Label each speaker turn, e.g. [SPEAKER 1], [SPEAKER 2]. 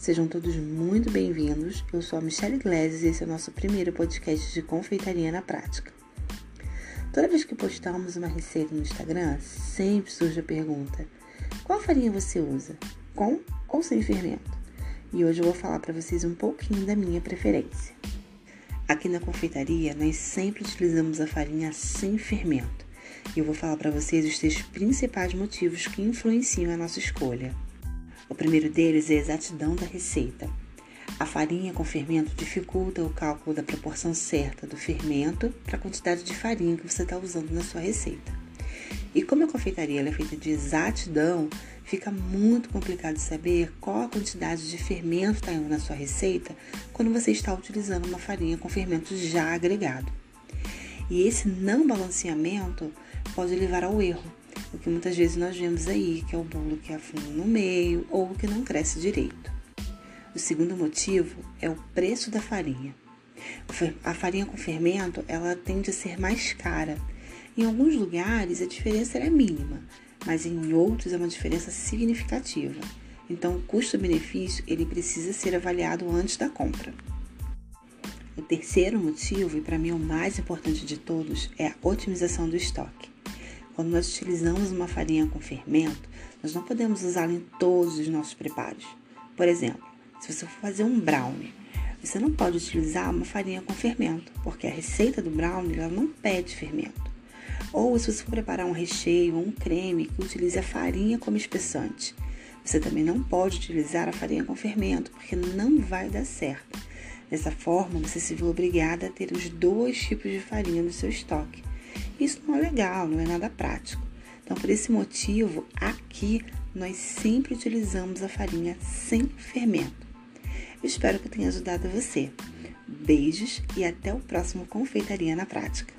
[SPEAKER 1] sejam todos muito bem-vindos. Eu sou a Michelle Gleses e esse é o nosso primeiro podcast de confeitaria na prática. Toda vez que postamos uma receita no Instagram, sempre surge a pergunta: qual farinha você usa? Com ou sem fermento? E hoje eu vou falar para vocês um pouquinho da minha preferência. Aqui na confeitaria, nós sempre utilizamos a farinha sem fermento. E eu vou falar para vocês os três principais motivos que influenciam a nossa escolha. O primeiro deles é a exatidão da receita. A farinha com fermento dificulta o cálculo da proporção certa do fermento para a quantidade de farinha que você está usando na sua receita. E como a confeitaria é feita de exatidão, fica muito complicado saber qual a quantidade de fermento está indo na sua receita quando você está utilizando uma farinha com fermento já agregado. E esse não balanceamento pode levar ao erro, o que muitas vezes nós vemos aí, que é o bolo que afunda no meio ou que não cresce direito. O segundo motivo é o preço da farinha. A farinha com fermento, ela tende a ser mais cara. Em alguns lugares a diferença é mínima, mas em outros é uma diferença significativa. Então, o custo-benefício ele precisa ser avaliado antes da compra. O terceiro motivo, e para mim o mais importante de todos, é a otimização do estoque. Quando nós utilizamos uma farinha com fermento, nós não podemos usá-la em todos os nossos preparos. Por exemplo, se você for fazer um brownie, você não pode utilizar uma farinha com fermento, porque a receita do brownie ela não pede fermento. Ou se você for preparar um recheio ou um creme que utilize a farinha como espessante, você também não pode utilizar a farinha com fermento, porque não vai dar certo. Dessa forma, você se vê obrigada a ter os dois tipos de farinha no seu estoque. Isso não é legal, não é nada prático. Então, por esse motivo, aqui nós sempre utilizamos a farinha sem fermento. Eu espero que tenha ajudado você. Beijos e até o próximo Confeitaria na Prática.